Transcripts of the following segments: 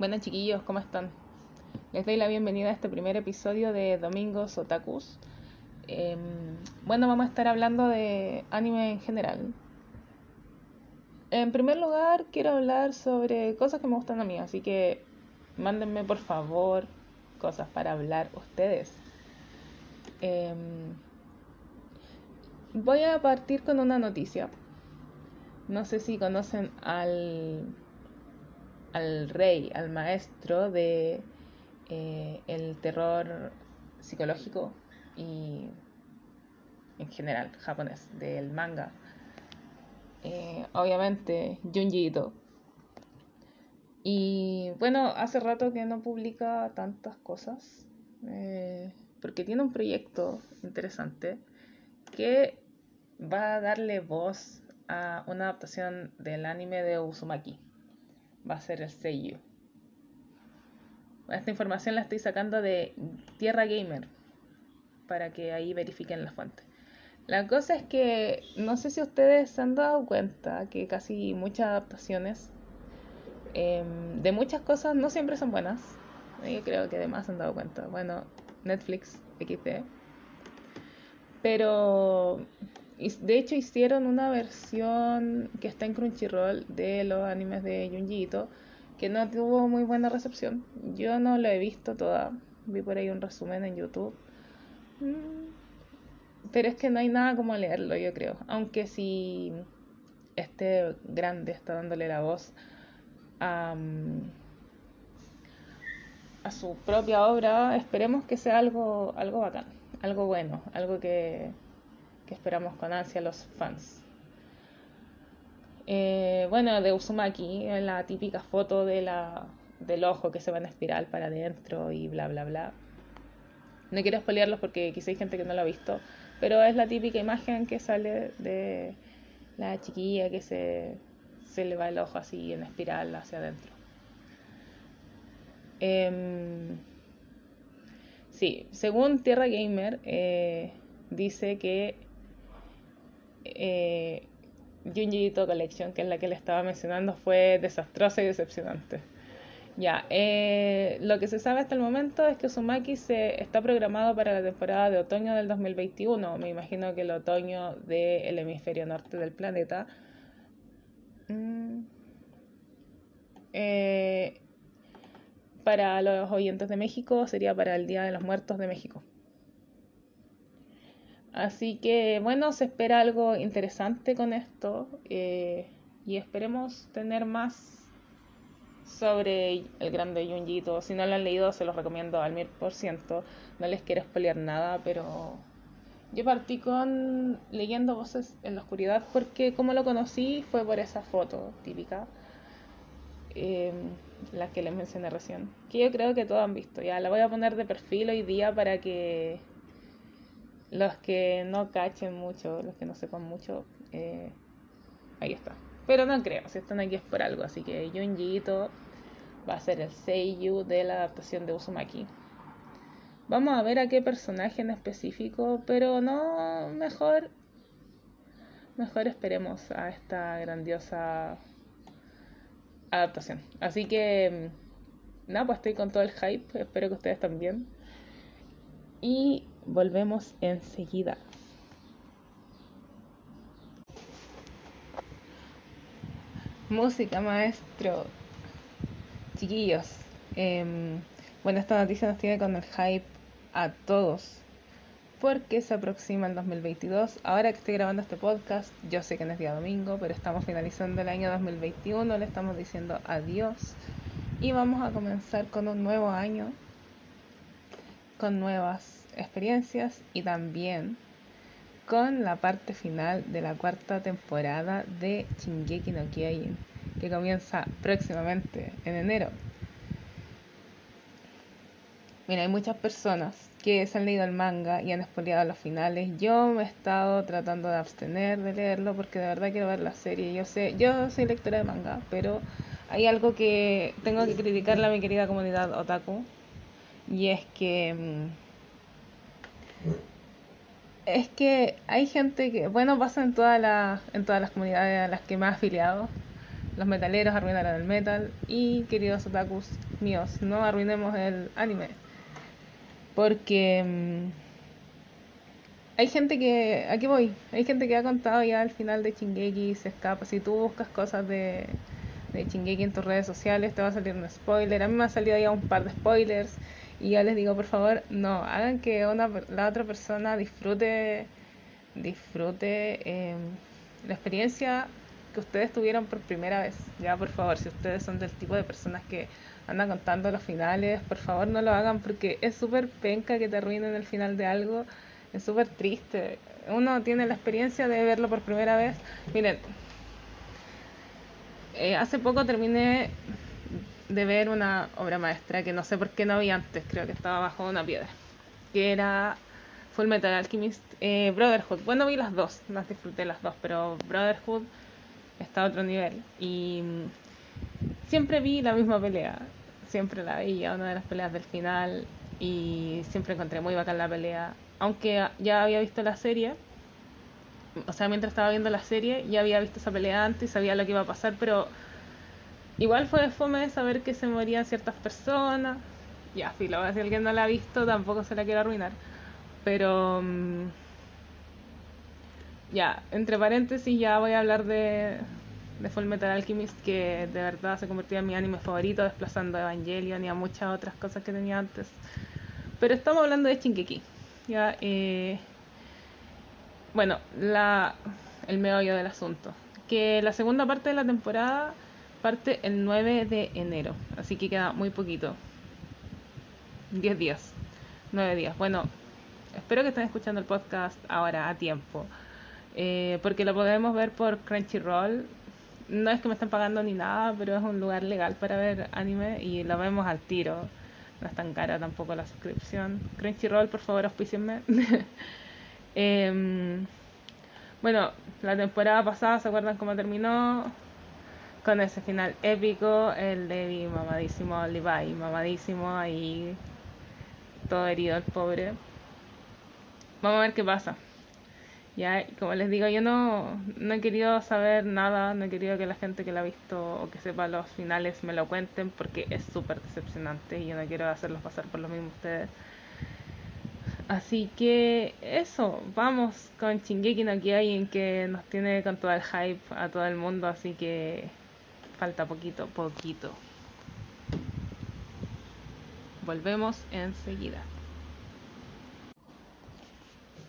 Buenas chiquillos, ¿cómo están? Les doy la bienvenida a este primer episodio de Domingos Otakus. Em, bueno, vamos a estar hablando de anime en general. En primer lugar, quiero hablar sobre cosas que me gustan a mí, así que mándenme por favor cosas para hablar ustedes. Em, voy a partir con una noticia. No sé si conocen al al rey, al maestro de eh, el terror psicológico y en general japonés, del manga. Eh, obviamente, Junji Ito. Y bueno, hace rato que no publica tantas cosas, eh, porque tiene un proyecto interesante que va a darle voz a una adaptación del anime de Uzumaki va a ser el sello. Esta información la estoy sacando de Tierra Gamer para que ahí verifiquen la fuente. La cosa es que no sé si ustedes se han dado cuenta que casi muchas adaptaciones em, de muchas cosas no siempre son buenas. Creo que además se han dado cuenta. Bueno, Netflix, XD. Pero de hecho hicieron una versión que está en Crunchyroll de los animes de Junji que no tuvo muy buena recepción. Yo no lo he visto toda, vi por ahí un resumen en YouTube. Mm, pero es que no hay nada como leerlo, yo creo. Aunque si este grande está dándole la voz a, a su propia obra, esperemos que sea algo, algo bacán, algo bueno, algo que, esperamos con ansia los fans. Eh, bueno, de Uzumaki, la típica foto de la, del ojo que se va en espiral para adentro y bla bla bla. No quiero spoilearlos porque quizá hay gente que no lo ha visto, pero es la típica imagen que sale de la chiquilla que se, se le va el ojo así en espiral hacia adentro. Em, sí, según Tierra Gamer, eh, dice que eh, Junji Collection, que es la que le estaba mencionando, fue desastrosa y decepcionante. Ya, eh, lo que se sabe hasta el momento es que Uzumaki se está programado para la temporada de otoño del 2021. Me imagino que el otoño del hemisferio norte del planeta. Mm. Eh, para los oyentes de México sería para el Día de los Muertos de México. Así que bueno, se espera algo interesante con esto eh, y esperemos tener más sobre el grande Junjito. Si no lo han leído, se los recomiendo al mil por ciento. No les quiero spoilear nada, pero yo partí con leyendo Voces en la Oscuridad porque como lo conocí fue por esa foto típica, eh, la que les mencioné recién, que yo creo que todos han visto. Ya la voy a poner de perfil hoy día para que los que no cachen mucho, los que no sepan mucho, eh, ahí está. Pero no creo, si están aquí es por algo, así que Junji va a ser el Seiyu de la adaptación de Uzumaki. Vamos a ver a qué personaje en específico, pero no, mejor, mejor esperemos a esta grandiosa adaptación. Así que, mm, nada, pues estoy con todo el hype, espero que ustedes también. Y Volvemos enseguida. Música, maestro. Chiquillos. Em, bueno, esta noticia nos tiene con el hype a todos. Porque se aproxima el 2022. Ahora que estoy grabando este podcast, yo sé que no es día domingo, pero estamos finalizando el año 2021. Le estamos diciendo adiós. Y vamos a comenzar con un nuevo año. Con nuevas experiencias y también con la parte final de la cuarta temporada de Shingeki no Kyojin, que comienza próximamente en enero. Mira, hay muchas personas que se han leído el manga y han spoileado los finales. Yo me he estado tratando de abstener de leerlo porque de verdad quiero ver la serie. Yo sé, yo soy lectora de manga, pero hay algo que tengo que criticarle a mi querida comunidad otaku y es que mm, es que hay gente que, bueno, pasa en, toda la, en todas las comunidades a las que me he afiliado, los metaleros arruinaron el metal y queridos otakus míos, no arruinemos el anime. Porque mm, hay gente que, aquí voy, hay gente que ha contado ya al final de Chingeki se escapa. Si tú buscas cosas de, de Chingeki en tus redes sociales, te va a salir un spoiler. A mí me ha salido ya un par de spoilers. Y ya les digo, por favor, no, hagan que una, la otra persona disfrute, disfrute eh, la experiencia que ustedes tuvieron por primera vez. Ya, por favor, si ustedes son del tipo de personas que andan contando los finales, por favor no lo hagan porque es súper penca que te arruinen el final de algo. Es súper triste. Uno tiene la experiencia de verlo por primera vez. Miren, eh, hace poco terminé de ver una obra maestra que no sé por qué no vi antes, creo que estaba bajo una piedra, que era Full Metal Alchemist eh, Brotherhood. Bueno, vi las dos, las disfruté las dos, pero Brotherhood está a otro nivel. Y mm, siempre vi la misma pelea, siempre la veía, una de las peleas del final, y siempre encontré muy bacán la pelea. Aunque ya había visto la serie, o sea, mientras estaba viendo la serie, ya había visto esa pelea antes, sabía lo que iba a pasar, pero igual fue de fome saber que se morían ciertas personas. Ya, si alguien no la ha visto, tampoco se la quiero arruinar. Pero. Mm, ya, entre paréntesis, ya voy a hablar de, de Full Metal Alchemist, que de verdad se convirtió en mi anime favorito, desplazando a Evangelion y a muchas otras cosas que tenía antes. Pero estamos hablando de Shinkeki. Ya, eh, bueno, la, el meollo del asunto. Que la segunda parte de la temporada parte el 9 de enero, así que queda muy poquito. 10 días, 9 días. Bueno, espero que estén escuchando el podcast ahora a tiempo. Eh, porque lo podemos ver por Crunchyroll. No es que me estén pagando ni nada, pero es un lugar legal para ver anime y lo vemos al tiro. No es tan cara tampoco la suscripción. Crunchyroll, por favor, auspícienme. Em, bueno, la temporada pasada, ¿se acuerdan cómo terminó? Con ese final épico, el Levi mamadísimo, Levi mamadísimo, ahí todo herido el pobre. Vamos a ver qué pasa. Ya, como les digo, yo no, no he querido saber nada, no he querido que la gente que la ha visto o que sepa los finales me lo cuenten porque es súper decepcionante y yo no quiero hacerlos pasar por lo mismo ustedes. Así que eso, vamos con Shingeki no Kyojin que nos tiene con todo el hype a todo el mundo, así que falta poquito, poquito. Volvemos enseguida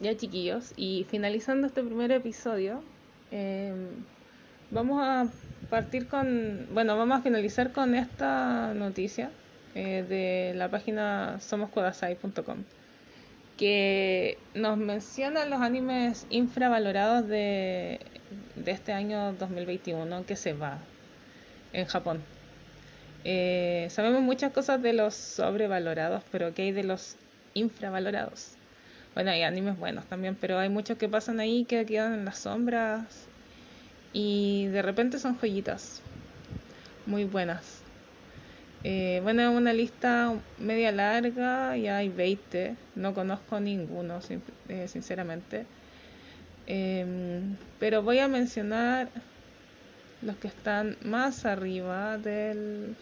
ya chiquillos, y finalizando este primer episodio, em, vamos a partir con, bueno, vamos a finalizar con esta noticia eh, de la página somoskodasai.com que nos menciona los animes infravalorados de, de este año 2021 que se va en Japón. Eh, sabemos muchas cosas de los sobrevalorados, pero ¿qué hay de los infravalorados? Bueno, hay animes buenos también, pero hay muchos que pasan ahí que quedan en las sombras y de repente son joyitas muy buenas. Eh, bueno, una lista media larga y hay 20, no conozco ninguno, eh, sinceramente. Em, pero voy a mencionar los que están más arriba del,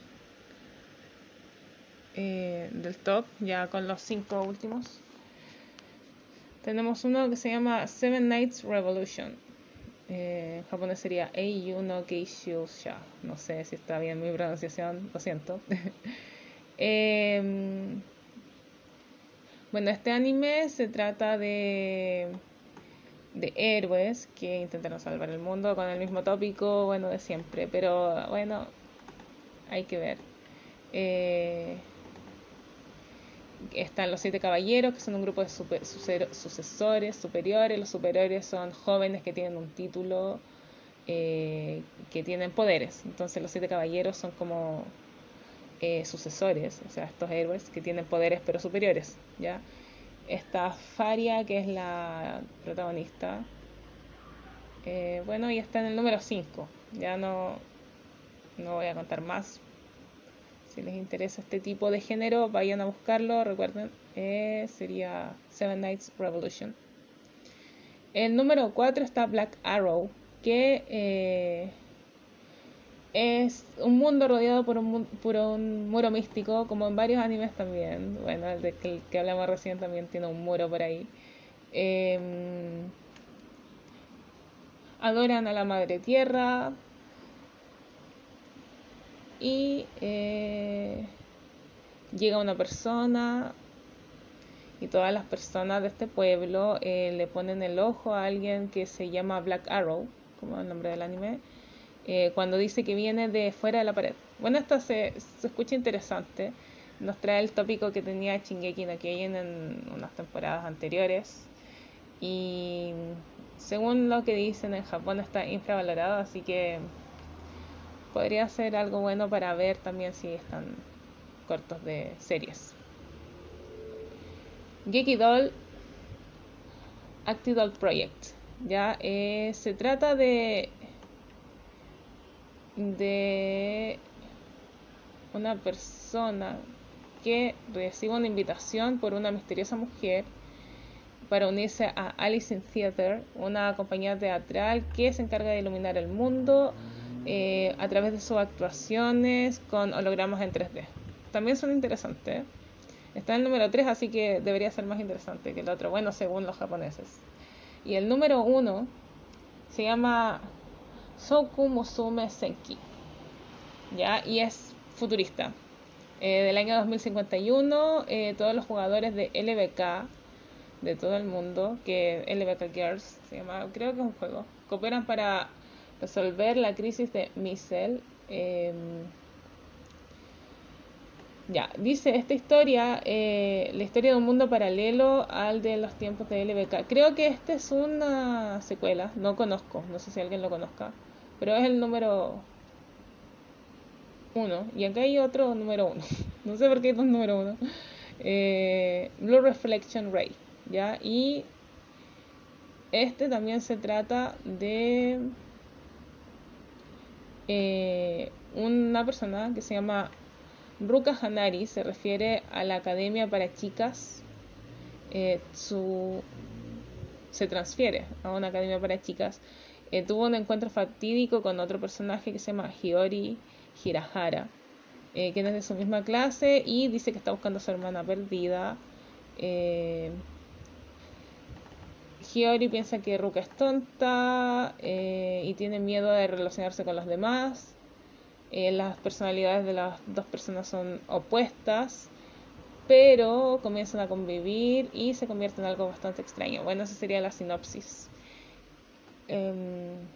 eh, del top, ya con los cinco últimos. Tenemos uno que se llama Seven Nights Revolution. Eh, en japonés sería Eiyu no Sha. No sé si está bien mi pronunciación, lo siento. Em, bueno, este anime se trata de, de héroes que intentan salvar el mundo con el mismo tópico, bueno, de siempre. Pero bueno, hay que ver. Eh, están los siete caballeros, que son un grupo de sucesores superiores. Los superiores son jóvenes que tienen un título, eh, que tienen poderes. Entonces los siete caballeros son como eh, sucesores, o sea, estos héroes que tienen poderes pero superiores. ¿ya? Está Faria, que es la protagonista. Eh, bueno, y está en el número 5. Ya no, no voy a contar más si les interesa este tipo de género, vayan a buscarlo. Recuerden, eh, sería Seven Nights Revolution. El número 4 está Black Arrow, que eh, es un mundo rodeado por un, por un muro místico, como en varios animes también. Bueno, el de que, que hablamos recién también tiene un muro por ahí. Em, adoran a la Madre Tierra. Y eh, llega una persona y todas las personas de este pueblo eh, le ponen el ojo a alguien que se llama Black Arrow, como el nombre del anime eh, cuando dice que viene de fuera de la pared. Bueno, esto se, escucha interesante. Nos trae el tópico que tenía Shingeki no Kyojin en unas temporadas anteriores. Y según lo que dicen en Japón está infravalorado, así que podría ser algo bueno para ver también si están cortos de series. Geeky Doll Actidol Project. Ya eh, se trata de de una persona que recibe una invitación por una misteriosa mujer para unirse a Alice in Theater, una compañía teatral que se encarga de iluminar el mundo eh, a través de sus actuaciones con hologramas en 3D. También son interesantes. Está en el número 3, así que debería ser más interesante que el otro, bueno, según los japoneses. Y el número 1 se llama Soku Musume Senki. ¿ya? Y es futurista. Eh, del año 2051, eh, todos los jugadores de LBK de todo el mundo, que LBK Girls se llama, creo que es un juego, cooperan para resolver la crisis de Missel. Em, ya, dice esta historia, eh, la historia de un mundo paralelo al de los tiempos de LBK. Creo que esta es una secuela, no conozco, no sé si alguien lo conozca, pero es el número uno. Y acá hay otro número uno. no sé por qué hay dos número uno. Eh, Blue Reflection Ray. ¿Ya? Y este también se trata de eh, una persona que se llama Ruka Hanari. Se refiere a la academia para chicas. Eh, su, se transfiere a una academia para chicas. Tuvo un encuentro fatídico con otro personaje que se llama Hiyori Hirahara, eh, que es de su misma clase y dice que está buscando a su hermana perdida. Eh, Hiyori piensa que Ruka es tonta eh, y tiene miedo de relacionarse con los demás. Eh, las personalidades de las dos personas son opuestas, pero comienzan a convivir y se convierte en algo bastante extraño. Bueno, esa sería la sinopsis. Em,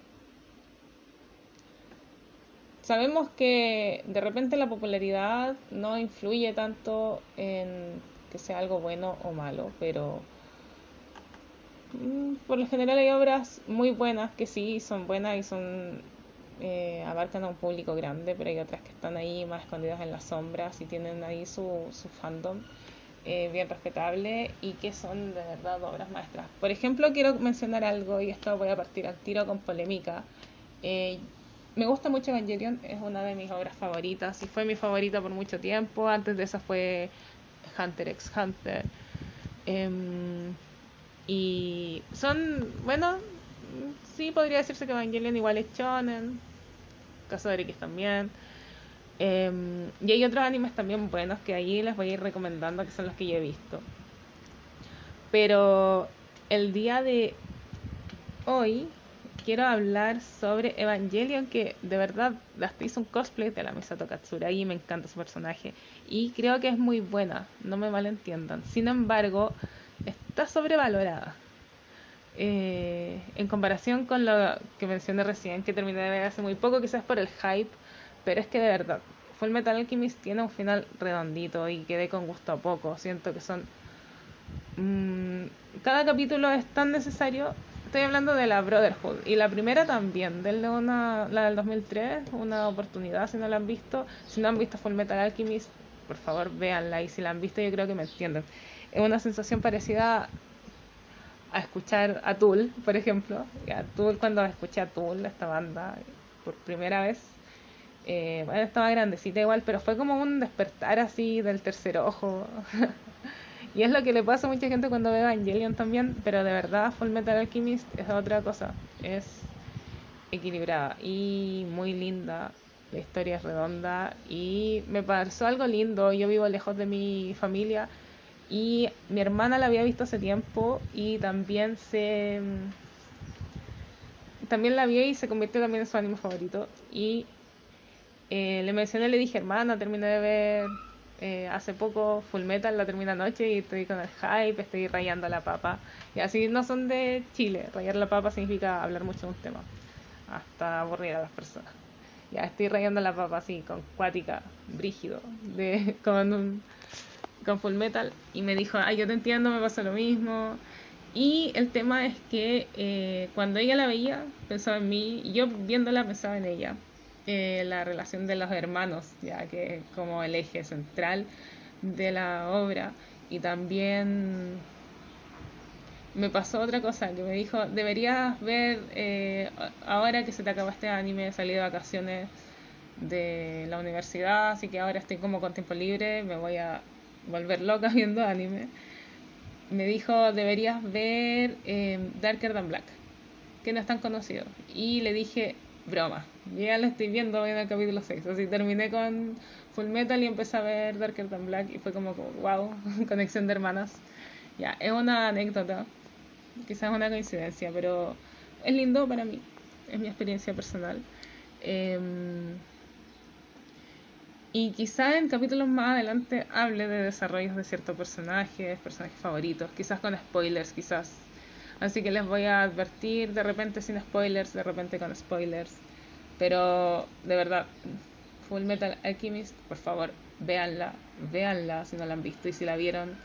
sabemos que de repente la popularidad no influye tanto en que sea algo bueno o malo, pero mm, por lo general hay obras muy buenas que sí son buenas y son eh, abarcan a un público grande, pero hay otras que están ahí más escondidas en las sombras y tienen ahí su, su fandom eh, bien respetable y que son de verdad obras maestras. Por ejemplo, quiero mencionar algo y esto voy a partir al tiro con polémica. Eh, me gusta mucho Evangelion, es una de mis obras favoritas y fue mi favorita por mucho tiempo. Antes de esa fue Hunter x Hunter. Em, y son, bueno, sí podría decirse que Evangelion igual es shonen, caso de X también. Em, y hay otros animes también buenos que ahí les voy a ir recomendando, que son los que yo he visto. Pero el día de hoy quiero hablar sobre Evangelion, que de verdad hasta hizo un cosplay de la Misato Katsura y me encanta su personaje. Y creo que es muy buena, no me malentiendan. Sin embargo, está sobrevalorada. Eh, en comparación con lo que mencioné recién, que terminé de ver hace muy poco, quizás por el hype, pero es que de verdad, Full Metal Alchemist tiene un final redondito y quedé con gusto a poco. Siento que son. Mm, cada capítulo es tan necesario Estoy hablando de la Brotherhood. Y la primera también, denle una, la del 2003, una oportunidad si no la han visto. Si no han visto Full Metal Alchemist, por favor véanla. Y si la han visto, yo creo que me entienden. Es una sensación parecida a escuchar a Tool, por ejemplo. A cuando escuché a Tool, esta banda, por primera vez. Eh, bueno, estaba grandecita igual, pero fue como un despertar así del tercer ojo. Y es lo que le pasa a mucha gente cuando ve Evangelion también, pero de verdad Full Metal Alchemist es otra cosa. Es equilibrada y muy linda. la historia es redonda y me pasó algo lindo. Yo vivo lejos de mi familia y mi hermana la había visto hace tiempo y también se también la vi y se convirtió también en su anime favorito y eh, le mencioné, le dije, hermana, terminé de ver eh, hace poco Full Metal, la terminé anoche y estoy con el hype, estoy rayando la papa. Y así no son de Chile, rayar la papa significa hablar mucho de un tema, hasta aburrir a las personas. Ya estoy rayando la papa así, con cuática, brígido, de, con, Full Metal. Y me dijo, ay, yo te entiendo, me pasa lo mismo. Y el tema es que eh, cuando ella la veía, pensaba en mí, y yo viéndola pensaba en ella. Eh, la relación de los hermanos, ya que es como el eje central de la obra. Y también me pasó otra cosa, que me dijo, deberías ver, eh, ahora que se te acaba este anime, salí de vacaciones de la universidad, así que ahora estoy como con tiempo libre, me voy a volver loca viendo anime. Me dijo, deberías ver eh, Darker Than Black, que no es tan conocido. Y le dije, broma, ya lo estoy viendo en el capítulo 6. Así terminé con Full Metal y empecé a ver Darker Than Black y fue como, wow, conexión de hermanas. Ya, es una anécdota, quizás una coincidencia, pero es lindo para mí, es mi experiencia personal. Em, y quizás en capítulos más adelante hable de desarrollos de ciertos personajes, personajes favoritos, quizás con spoilers, quizás. Así que les voy a advertir de repente sin spoilers, de repente con spoilers. Pero de verdad, Full Metal Alchemist, por favor, véanla, véanla si no la han visto y si la vieron,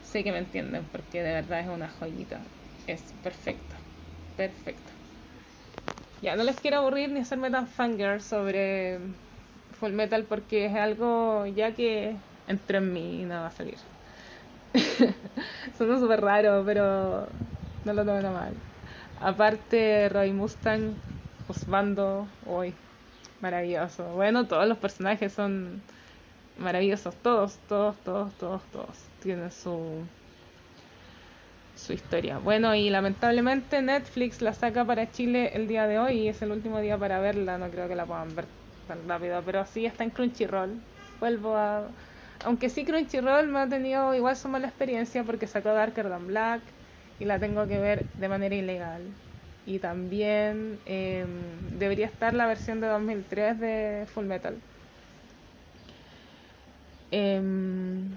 sé que me entienden porque de verdad es una joyita. Es perfecta, perfecta. Ya, no les quiero aburrir ni hacerme tan fangirl sobre Full Metal porque es algo ya que entró en mí y no va a salir. Suena súper raro, pero no lo tomen mal. Aparte, Roy Mustang Osvaldo, hoy, maravilloso. Bueno, todos los personajes son maravillosos, todos, todos, todos, todos, todos tienen su su historia. Bueno, y lamentablemente Netflix la saca para Chile el día de hoy y es el último día para verla, no creo que la puedan ver tan rápido, pero sí está en Crunchyroll. Vuelvo a aunque sí Crunchyroll me ha tenido igual su mala experiencia porque sacó Darker Than Black y la tengo que ver de manera ilegal y también em, debería estar la versión de 2003 de Full Metal. Em,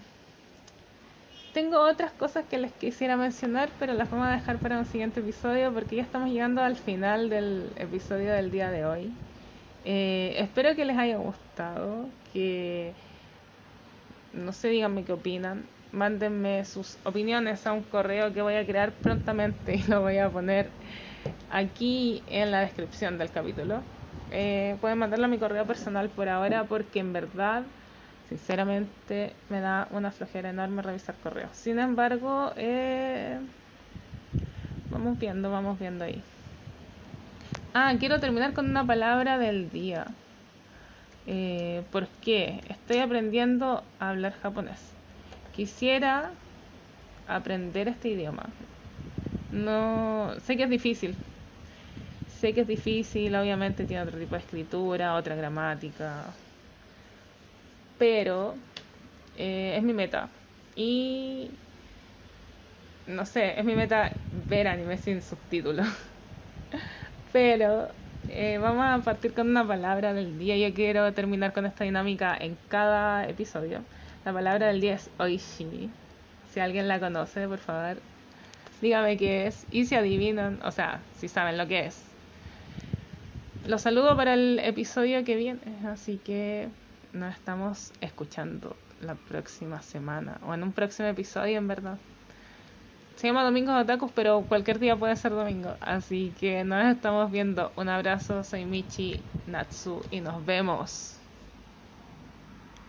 tengo otras cosas que les quisiera mencionar, pero las vamos a dejar para un siguiente episodio porque ya estamos llegando al final del episodio del día de hoy. Eh, espero que les haya gustado, que no sé, díganme qué opinan. Mándenme sus opiniones a un correo que voy a crear prontamente y lo voy a poner aquí en la descripción del capítulo. Eh, pueden mandarlo a mi correo personal por ahora porque en verdad, sinceramente, me da una flojera enorme revisar correos. Sin embargo, eh, vamos viendo, vamos viendo ahí. Ah, quiero terminar con una palabra del día. Eh, ¿Por qué? Estoy aprendiendo a hablar japonés. Quisiera aprender este idioma. No, sé que es difícil. Sé que es difícil, obviamente tiene otro tipo de escritura, otra gramática. Pero eh, es mi meta. Y no sé, es mi meta ver anime sin subtítulos. Pero eh, vamos a partir con una palabra del día. Yo quiero terminar con esta dinámica en cada episodio. La palabra del día es oishi. Si alguien la conoce, por favor, dígame qué es y si adivinan, o sea, si saben lo que es. Los saludo para el episodio que viene, así que nos estamos escuchando la próxima semana o en un próximo episodio, en verdad. Se llama Domingos Otakus, pero cualquier día puede ser domingo. Así que nos estamos viendo. Un abrazo, soy Michi Natsu y nos vemos.